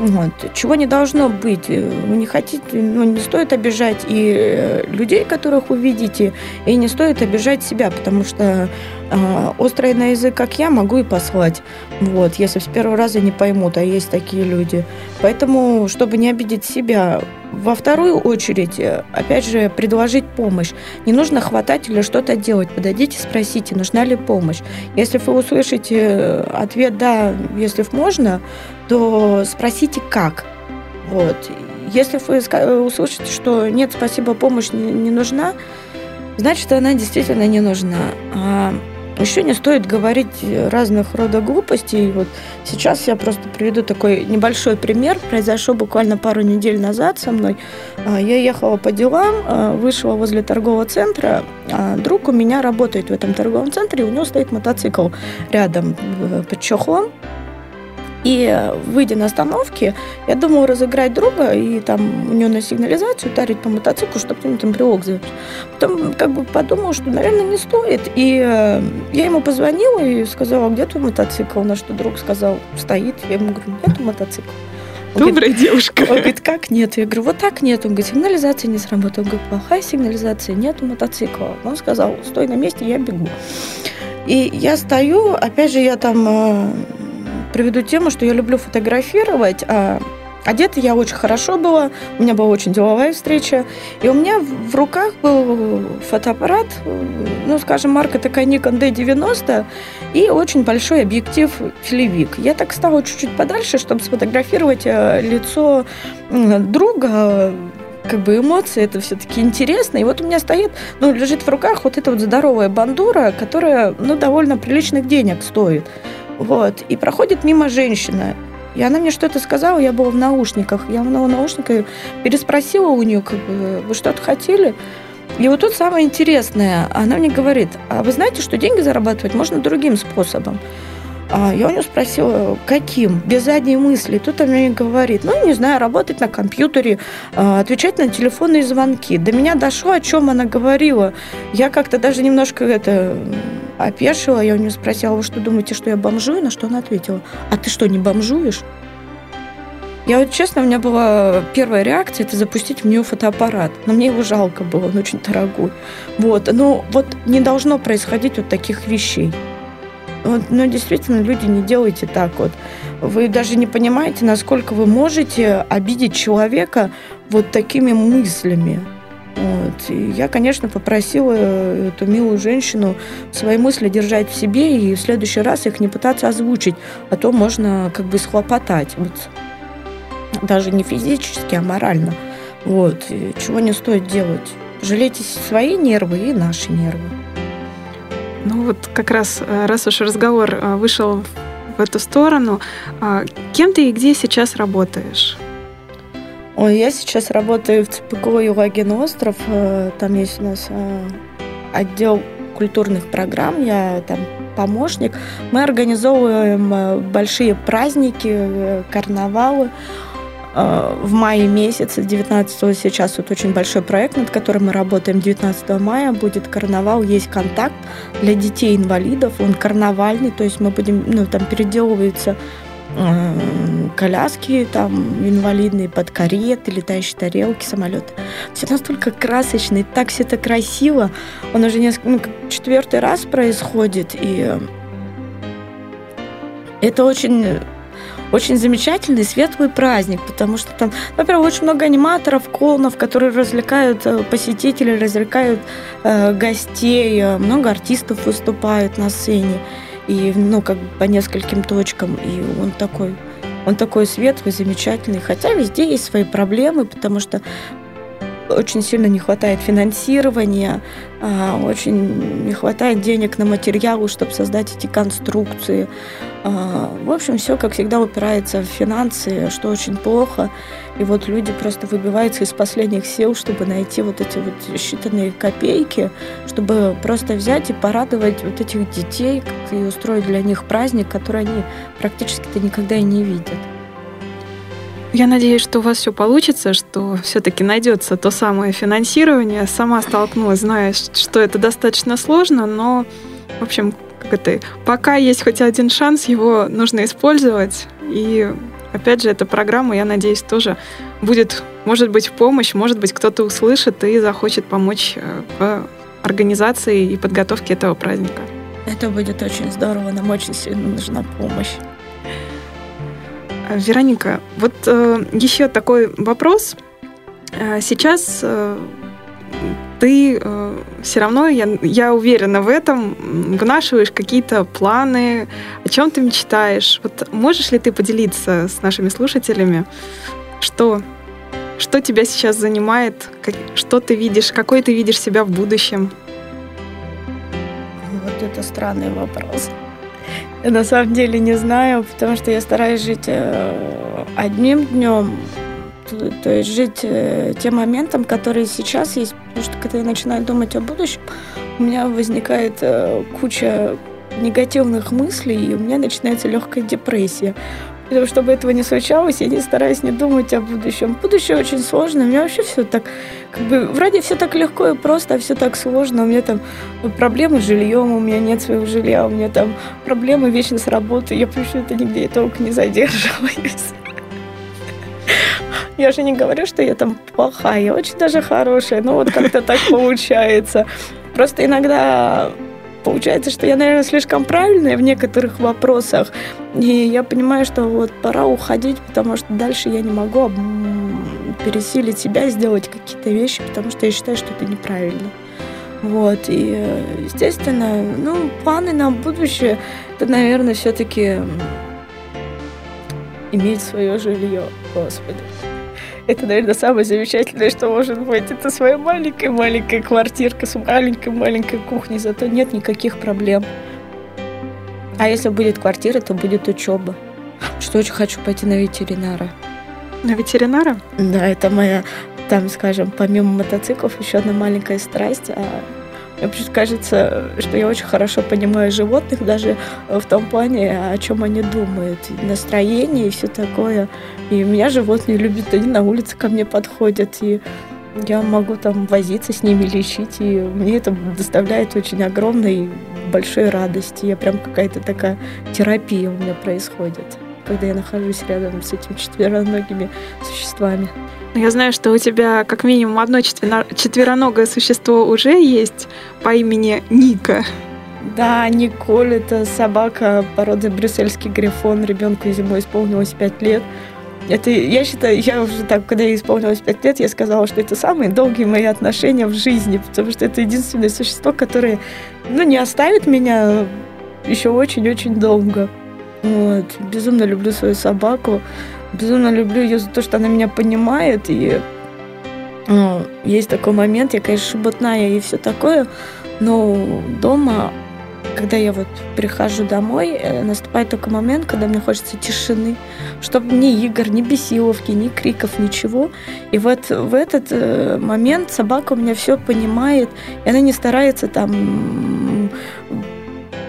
Вот. Чего не должно быть. Не хотите, ну, не стоит обижать и э, людей, которых вы видите, и не стоит обижать себя, потому что э, острый на язык, как я, могу и послать. Вот, если с первого раза не поймут, а есть такие люди. Поэтому, чтобы не обидеть себя, во вторую очередь, э, опять же, предложить помощь. Не нужно хватать или что-то делать. Подойдите, спросите, нужна ли помощь. Если вы услышите э, ответ «да», если можно, то спросите «как». Вот. Если вы э, услышите, что «нет, спасибо, помощь не, не нужна», значит, она действительно не нужна. А еще не стоит говорить разных рода глупостей. Вот сейчас я просто приведу такой небольшой пример. Произошел буквально пару недель назад со мной. А, я ехала по делам, а, вышла возле торгового центра. А друг у меня работает в этом торговом центре, у него стоит мотоцикл рядом э, под чехлом. И выйдя на остановке, я думала разыграть друга и там у него на сигнализацию ударить по мотоциклу, чтобы кто-нибудь там брелок завел. Потом как бы подумала, что, наверное, не стоит. И э, я ему позвонила и сказала, где твой мотоцикл? На что друг сказал, стоит. Я ему говорю, нет мотоцикл. Он Добрая говорит, девушка. Он говорит, как нет? Я говорю, вот так нет. Он говорит, сигнализация не сработала. Он говорит, плохая сигнализация, нет мотоцикла. Он сказал, стой на месте, я бегу. И я стою, опять же, я там э, приведу тему, что я люблю фотографировать, а Одета я очень хорошо была, у меня была очень деловая встреча, и у меня в руках был фотоаппарат, ну, скажем, марка такая Nikon D90, и очень большой объектив филевик. Я так стала чуть-чуть подальше, чтобы сфотографировать э, лицо друга, как бы эмоции, это все-таки интересно. И вот у меня стоит, ну, лежит в руках вот эта вот здоровая бандура, которая, ну, довольно приличных денег стоит. Вот. И проходит мимо женщина. И она мне что-то сказала, я была в наушниках. Я в наушниках переспросила у нее, как бы, вы что-то хотели? И вот тут самое интересное. Она мне говорит, а вы знаете, что деньги зарабатывать можно другим способом? А я у нее спросила, каким? Без задней мысли. тут она мне говорит, ну, не знаю, работать на компьютере, а, отвечать на телефонные звонки. До меня дошло, о чем она говорила. Я как-то даже немножко это опешила. Я у нее спросила, вы что думаете, что я бомжую? На что она ответила, а ты что, не бомжуешь? Я вот честно, у меня была первая реакция, это запустить в нее фотоаппарат. Но мне его жалко было, он очень дорогой. Вот. Но вот не должно происходить вот таких вещей. Вот, но действительно, люди, не делайте так вот. Вы даже не понимаете, насколько вы можете обидеть человека вот такими мыслями. Вот. И я, конечно, попросила эту милую женщину свои мысли держать в себе и в следующий раз их не пытаться озвучить, а то можно как бы схлопотать. Вот. Даже не физически, а морально. Вот. И чего не стоит делать. Жалейте свои нервы и наши нервы. Ну вот как раз, э, раз уж разговор э, вышел в эту сторону, а кем ты и где сейчас работаешь? Ой, я сейчас работаю в ЦПК Юлагин остров. Э, там есть у нас отдел культурных программ. Я там помощник. Мы организовываем большие праздники, карнавалы. Э, в мае месяце, 19 сейчас вот очень большой проект, над которым мы работаем. 19 мая будет карнавал, есть контакт для детей-инвалидов. Он карнавальный, то есть мы будем, ну, там переделываются э, коляски там инвалидные под кареты, летающие тарелки, самолеты. Все настолько красочно, и так все это красиво. Он уже несколько, ну, четвертый раз происходит, и это очень очень замечательный, светлый праздник, потому что там, во-первых, очень много аниматоров, клоунов, которые развлекают э, посетителей, развлекают э, гостей, э, много артистов выступают на сцене, и, ну, как по нескольким точкам, и он такой, он такой светлый, замечательный, хотя везде есть свои проблемы, потому что очень сильно не хватает финансирования, а, очень не хватает денег на материалы, чтобы создать эти конструкции. А, в общем, все, как всегда, упирается в финансы, что очень плохо. И вот люди просто выбиваются из последних сил, чтобы найти вот эти вот считанные копейки, чтобы просто взять и порадовать вот этих детей и устроить для них праздник, который они практически-то никогда и не видят. Я надеюсь, что у вас все получится, что все-таки найдется то самое финансирование. Сама столкнулась, зная, что это достаточно сложно, но, в общем, как это, пока есть хоть один шанс, его нужно использовать. И, опять же, эта программа, я надеюсь, тоже будет, может быть, в помощь, может быть, кто-то услышит и захочет помочь э, в организации и подготовке этого праздника. Это будет очень здорово, нам очень сильно нужна помощь. Э, Вероника, вот э, еще такой вопрос. Э, сейчас э, ты э, все равно, я, я уверена в этом, вынашиваешь какие-то планы, о чем ты мечтаешь. Вот можешь ли ты поделиться с нашими слушателями, что, что тебя сейчас занимает, как, что ты видишь, какой ты видишь себя в будущем? Вот это странный вопрос. Я на самом деле не знаю, потому что я стараюсь жить э, одним днем, то есть жить э, тем моментом, который сейчас есть. Потому что когда я начинаю думать о будущем, у меня возникает э, куча негативных мыслей, и у меня начинается легкая депрессия. Поэтому, чтобы этого не случалось, я не стараюсь не думать о будущем. Будущее очень сложно. У меня вообще все так, как бы, вроде все так легко и просто, а все так сложно. У меня там проблемы с жильем, у меня нет своего жилья, у меня там проблемы вечно с работой. Я почему-то нигде я толком не задерживаюсь. Я же не говорю, что я там плохая, я очень даже хорошая, но вот как-то так получается. Просто иногда получается, что я, наверное, слишком правильная в некоторых вопросах. И я понимаю, что вот пора уходить, потому что дальше я не могу пересилить себя, сделать какие-то вещи, потому что я считаю, что это неправильно. Вот, и, естественно, ну, планы на будущее, это, наверное, все-таки иметь свое жилье, Господи. Это, наверное, самое замечательное, что может быть. Это своя маленькая-маленькая квартирка с маленькой-маленькой кухней, зато нет никаких проблем. А если будет квартира, то будет учеба. Что очень хочу пойти на ветеринара. На ветеринара? Да, это моя, там, скажем, помимо мотоциклов, еще одна маленькая страсть. А мне кажется, что я очень хорошо понимаю животных, даже в том плане, о чем они думают, настроение и все такое. И меня животные любят, они на улице ко мне подходят, и я могу там возиться с ними, лечить, и мне это доставляет очень огромной, большой радости. Я прям какая-то такая терапия у меня происходит, когда я нахожусь рядом с этими четвероногими существами. Я знаю, что у тебя как минимум одно четвероногое существо уже есть по имени Ника. Да, Николь – это собака породы брюссельский грифон. Ребенку зимой исполнилось 5 лет. Это, я считаю, я уже так, когда ей исполнилось 5 лет, я сказала, что это самые долгие мои отношения в жизни, потому что это единственное существо, которое, ну, не оставит меня еще очень-очень долго. Вот. Безумно люблю свою собаку безумно люблю ее за то, что она меня понимает. И ну, есть такой момент, я, конечно, шебутная и все такое, но дома, когда я вот прихожу домой, э, наступает только момент, когда мне хочется тишины, чтобы ни игр, ни бесиловки, ни криков, ничего. И вот в этот э, момент собака у меня все понимает, и она не старается там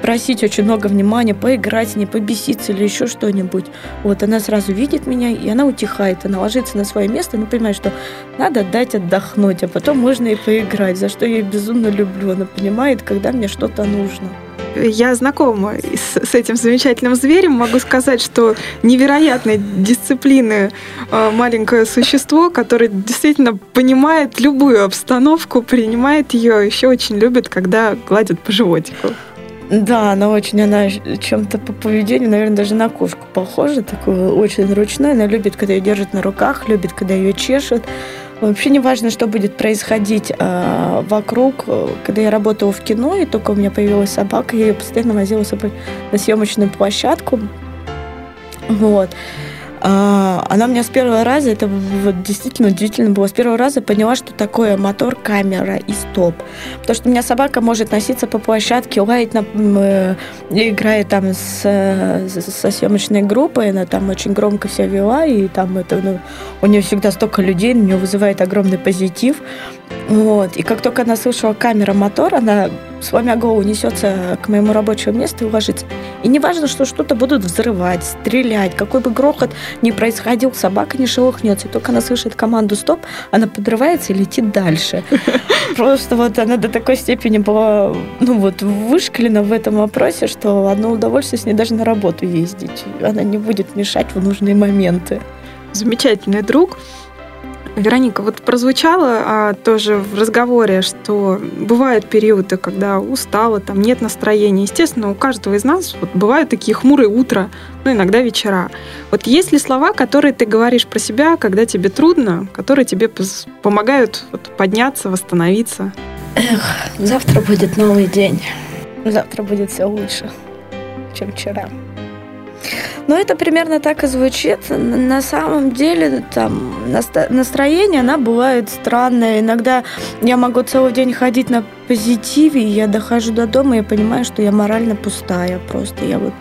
просить очень много внимания, поиграть с ней, побеситься или еще что-нибудь. Вот она сразу видит меня, и она утихает, она ложится на свое место, она понимает, что надо дать отдохнуть, а потом можно и поиграть, за что я ее безумно люблю. Она понимает, когда мне что-то нужно. Я знакома с, с этим замечательным зверем. Могу сказать, что невероятной дисциплины э, маленькое существо, которое действительно понимает любую обстановку, принимает ее, еще очень любит, когда гладят по животику. Да, она очень, она чем-то по поведению, наверное, даже на кошку похожа, такую очень ручная. Она любит, когда ее держат на руках, любит, когда ее чешут. Вообще не важно, что будет происходить э, вокруг. Когда я работала в кино, и только у меня появилась собака, я ее постоянно возила с собой на съемочную площадку. Вот. А, она меня с первого раза, это вот действительно удивительно было, с первого раза поняла, что такое мотор, камера и стоп. Потому что у меня собака может носиться по площадке, лаять, на, э, играет там с, со съемочной группой, она там очень громко все вела, и там это, ну, у нее всегда столько людей, у нее вызывает огромный позитив. Вот. И как только она слышала камера мотор, она сломя голову несется к моему рабочему месту и ложится. И не важно, что что-то будут взрывать, стрелять, какой бы грохот ни происходил, собака не шелохнется. И только она слышит команду «стоп», она подрывается и летит дальше. (laughs) Просто вот она до такой степени была ну вот, вышкалена в этом вопросе, что одно удовольствие с ней даже на работу ездить. Она не будет мешать в нужные моменты. Замечательный друг. Вероника, вот прозвучало а, тоже в разговоре, что бывают периоды, когда устала, там нет настроения. Естественно, у каждого из нас вот, бывают такие хмурые утра, ну, иногда вечера. Вот есть ли слова, которые ты говоришь про себя, когда тебе трудно, которые тебе помогают вот, подняться, восстановиться? Эх, завтра будет новый день. Завтра будет все лучше, чем вчера. Но это примерно так и звучит. На самом деле там настроение, она бывает странное. Иногда я могу целый день ходить на позитиве, и я дохожу до дома, и я понимаю, что я морально пустая просто. Я вот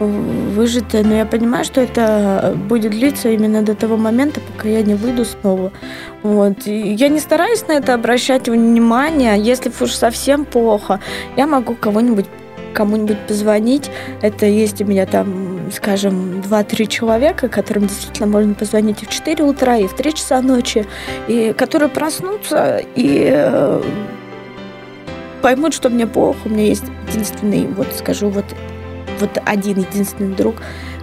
выжатая, но я понимаю, что это будет длиться именно до того момента, пока я не выйду снова. Вот. И я не стараюсь на это обращать внимание. Если уж совсем плохо, я могу кого-нибудь кому-нибудь позвонить. Это есть у меня там, скажем, 2-3 человека, которым действительно можно позвонить и в 4 утра, и в 3 часа ночи, и которые проснутся и э, поймут, что мне плохо. У меня есть единственный, вот скажу, вот, вот один единственный друг,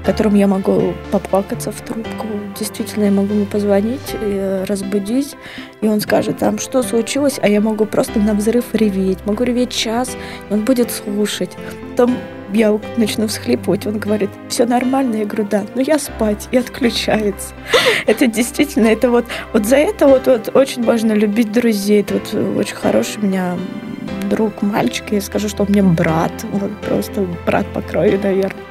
которым я могу поплакаться в трубку. Действительно, я могу ему позвонить, и разбудить, и он скажет там, что случилось, а я могу просто на взрыв реветь. Могу реветь час, и он будет слушать. Потом я начну всхлипывать, он говорит, все нормально, я говорю, да, но я спать, и отключается. (laughs) Это действительно, это вот, вот за это вот, вот очень важно любить друзей, это вот очень хороший у меня друг, мальчик, я скажу, что он мне брат, вот просто брат по крови, наверное.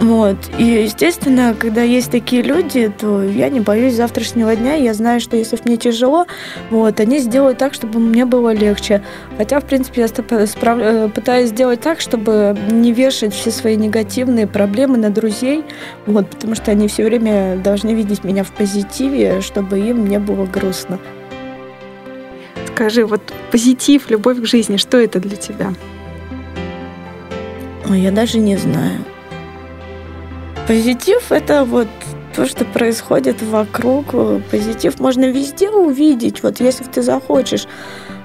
Вот. И, естественно, когда есть такие люди, то я не боюсь завтрашнего дня. Я знаю, что если мне тяжело, вот, они сделают так, чтобы мне было легче. Хотя, в принципе, я справ... Э, пытаюсь сделать так, чтобы не вешать все свои негативные проблемы на друзей, вот, потому что они все время должны видеть меня в позитиве, чтобы им не было грустно. Скажи, вот позитив, любовь к жизни, что это для тебя? Ой, я даже не знаю. Позитив – это вот то, что происходит вокруг. Позитив можно везде увидеть, вот если ты захочешь.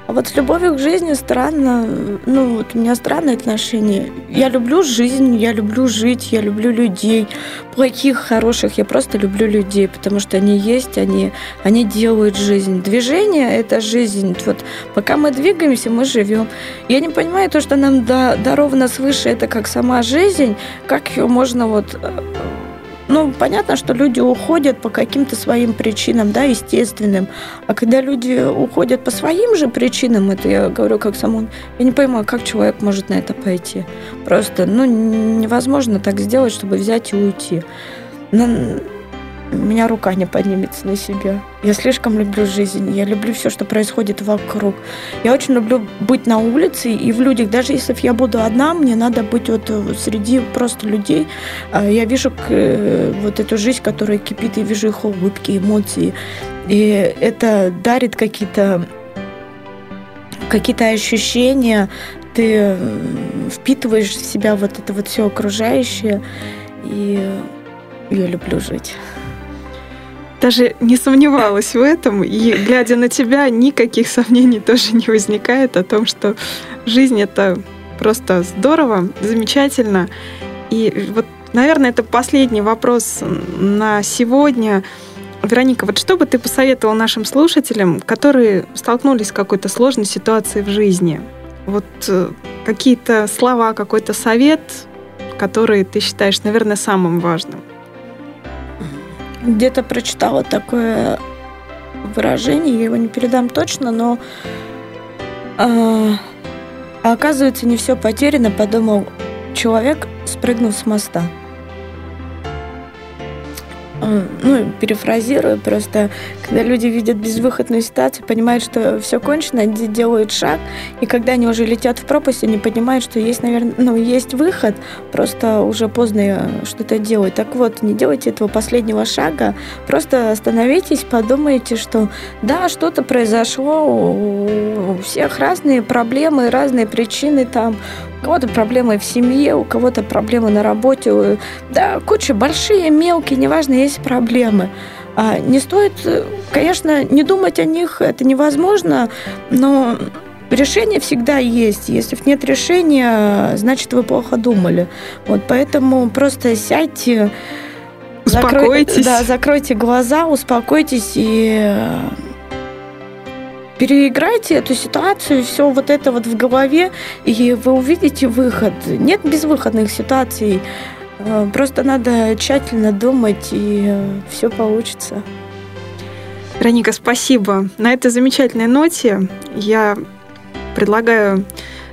А вот с любовью к жизни странно, ну вот у меня странное отношение. Я люблю жизнь, я люблю жить, я люблю людей, плохих, хороших, я просто люблю людей, потому что они есть, они, они делают жизнь. Движение – это жизнь. Вот пока мы двигаемся, мы живем. Я не понимаю то, что нам даровано свыше, это как сама жизнь, как ее можно вот э, ну, понятно, что люди уходят по каким-то своим причинам, да, естественным. А когда люди уходят по своим же причинам, это я говорю как саму, я не понимаю, как человек может на это пойти. Просто, ну, невозможно так сделать, чтобы взять и уйти. Но у меня рука не поднимется на себя. Я слишком люблю жизнь, я люблю все, что происходит вокруг. Я очень люблю быть на улице и в людях. Даже если я буду одна, мне надо быть вот э, среди просто людей. А, я вижу э, вот эту жизнь, которая кипит, я вижу их улыбки, эмоции. И это дарит какие-то какие-то ощущения, ты впитываешь в себя вот это вот все окружающее, и я люблю жить даже не сомневалась в этом, и глядя на тебя, никаких сомнений тоже не возникает о том, что жизнь это просто здорово, замечательно. И вот, наверное, это последний вопрос на сегодня. Вероника, вот что бы ты посоветовала нашим слушателям, которые столкнулись с какой-то сложной ситуацией в жизни? Вот э, какие-то слова, какой-то совет, который ты считаешь, наверное, самым важным? Где-то прочитала такое выражение, я его не передам точно, но э, оказывается не все потеряно, подумал человек, спрыгнув с моста. Э, ну, перефразирую, просто когда люди видят безвыходную ситуацию, понимают, что все кончено, они делают шаг, и когда они уже летят в пропасть, они понимают, что есть, наверное, ну, есть выход, просто уже поздно э, что-то делать. Так вот, не делайте этого последнего шага, просто остановитесь, подумайте, что да, что-то произошло, у всех разные проблемы, разные причины там, у кого-то проблемы в семье, у кого-то проблемы на работе, да, куча большие, мелкие, неважно, есть проблемы. А не стоит, конечно, не думать о них, это невозможно, но решение всегда есть. Если нет решения, значит, вы плохо думали. Вот поэтому просто сядьте, успокойтесь. Закрой, да, закройте глаза, успокойтесь и переиграйте эту ситуацию, все вот это вот в голове, и вы увидите выход. Нет безвыходных ситуаций. Э, просто надо тщательно думать, и все получится. Вероника, спасибо. На этой замечательной ноте я предлагаю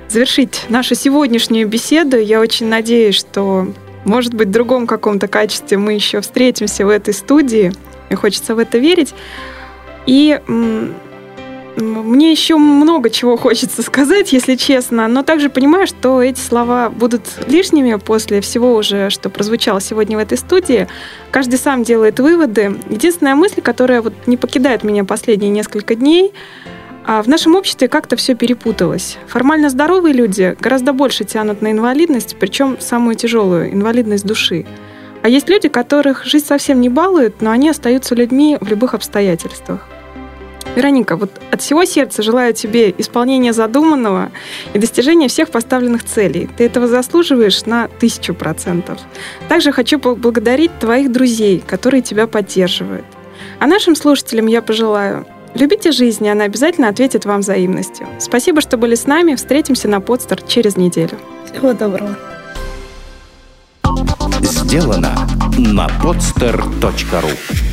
завершить нашу сегодняшнюю беседу. Я очень надеюсь, что, может быть, в другом каком-то качестве мы еще встретимся в этой студии. Мне хочется в это верить. И мне еще много чего хочется сказать, если честно, но также понимаю, что эти слова будут лишними после всего уже, что прозвучало сегодня в этой студии. Каждый сам делает выводы. Единственная мысль, которая вот не покидает меня последние несколько дней, а в нашем обществе как-то все перепуталось. Формально здоровые люди гораздо больше тянут на инвалидность, причем самую тяжелую инвалидность души. А есть люди, которых жизнь совсем не балует, но они остаются людьми в любых обстоятельствах. Вероника, вот от всего сердца желаю тебе исполнения задуманного и достижения всех поставленных целей. Ты этого заслуживаешь на тысячу процентов. Также хочу поблагодарить твоих друзей, которые тебя поддерживают. А нашим слушателям я пожелаю Любите жизнь, и она обязательно ответит вам взаимностью. Спасибо, что были с нами. Встретимся на подстер через неделю. Всего доброго. Сделано на podster.ru